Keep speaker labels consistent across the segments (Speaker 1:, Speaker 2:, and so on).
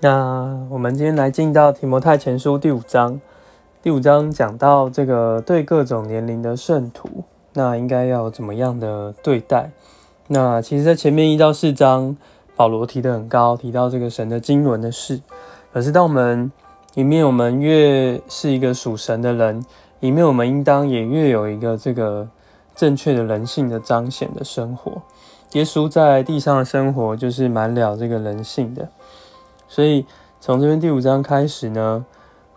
Speaker 1: 那我们今天来进到提摩太前书第五章。第五章讲到这个对各种年龄的圣徒，那应该要怎么样的对待？那其实，在前面一到四章，保罗提得很高，提到这个神的经纶的事。可是，当我们里面我们越是一个属神的人，里面我们应当也越有一个这个正确的人性的彰显的生活。耶稣在地上的生活就是满了这个人性的，所以从这边第五章开始呢。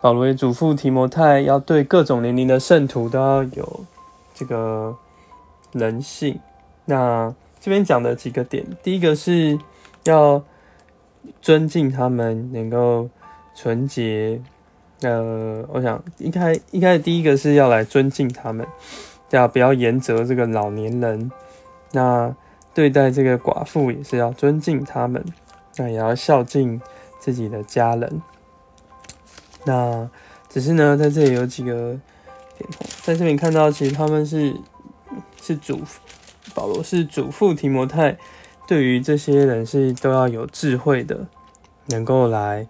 Speaker 1: 保罗也嘱咐提摩太，要对各种年龄的圣徒都要有这个人性。那这边讲的几个点，第一个是要尊敬他们，能够纯洁。呃，我想应该应该第一个是要来尊敬他们，要不要严责这个老年人？那对待这个寡妇也是要尊敬他们，那也要孝敬自己的家人。那只是呢，在这里有几个点，在这边看到，其实他们是是主保罗是嘱咐提摩太，对于这些人是都要有智慧的，能够来，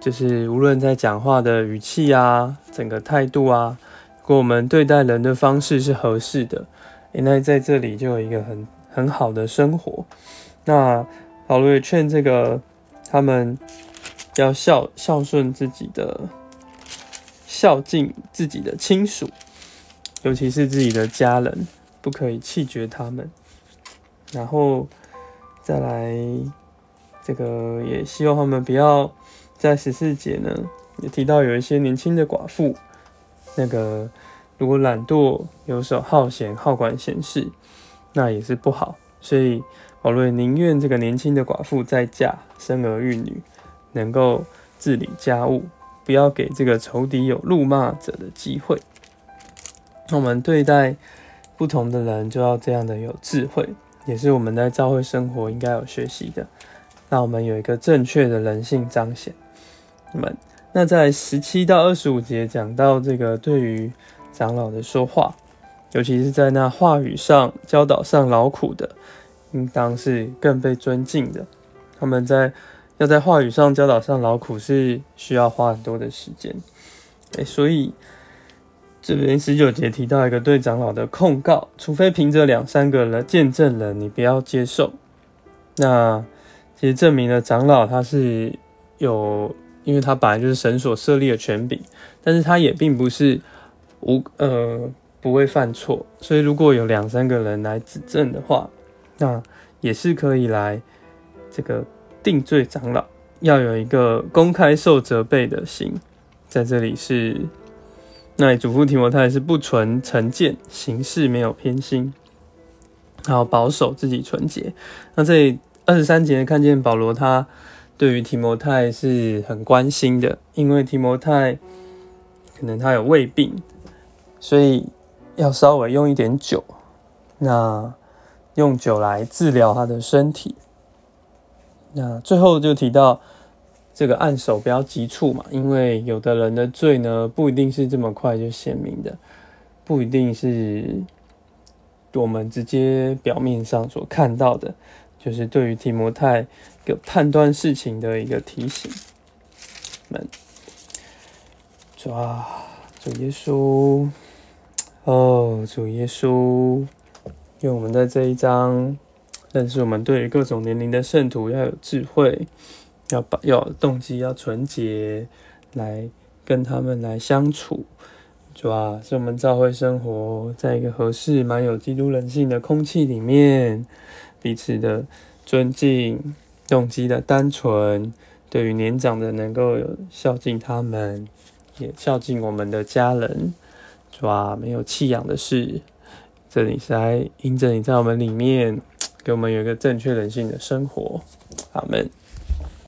Speaker 1: 就是无论在讲话的语气啊，整个态度啊，如果我们对待人的方式是合适的，那在这里就有一个很很好的生活。那保罗也劝这个他们。要孝孝顺自己的，孝敬自己的亲属，尤其是自己的家人，不可以弃绝他们。然后再来，这个也希望他们不要在十四节呢，也提到有一些年轻的寡妇，那个如果懒惰、游手好闲、好管闲事，那也是不好。所以保罗宁愿这个年轻的寡妇再嫁，生儿育女。能够治理家务，不要给这个仇敌有辱骂者的机会。那我们对待不同的人，就要这样的有智慧，也是我们在教会生活应该有学习的。那我们有一个正确的人性彰显。那么，那在十七到二十五节讲到这个对于长老的说话，尤其是在那话语上教导上劳苦的，应当是更被尊敬的。他们在。要在话语上教导上劳苦是需要花很多的时间，哎，所以这边十九节提到一个对长老的控告，除非凭着两三个人见证人，你不要接受。那其实证明了长老他是有，因为他本来就是神所设立的权柄，但是他也并不是无呃不会犯错，所以如果有两三个人来指证的话，那也是可以来这个。定罪长老要有一个公开受责备的心，在这里是那主父提摩太是不存成见，行事没有偏心，然后保守自己纯洁。那这里二十三节看见保罗他对于提摩太是很关心的，因为提摩太可能他有胃病，所以要稍微用一点酒，那用酒来治疗他的身体。那最后就提到这个按手不要急促嘛，因为有的人的罪呢不一定是这么快就显明的，不一定是我们直接表面上所看到的，就是对于提摩太一个判断事情的一个提醒。们，主啊，主耶稣，哦，主耶稣，愿我们在这一章。但是我们对于各种年龄的圣徒要有智慧，要把要动机，要纯洁，来跟他们来相处，主啊，是我们教会生活在一个合适、蛮有基督人性的空气里面，彼此的尊敬，动机的单纯，对于年长的能够有孝敬他们，也孝敬我们的家人，主啊，没有弃养的事，这里是来迎着你在我们里面。给我们有一个正确人性的生活，阿门。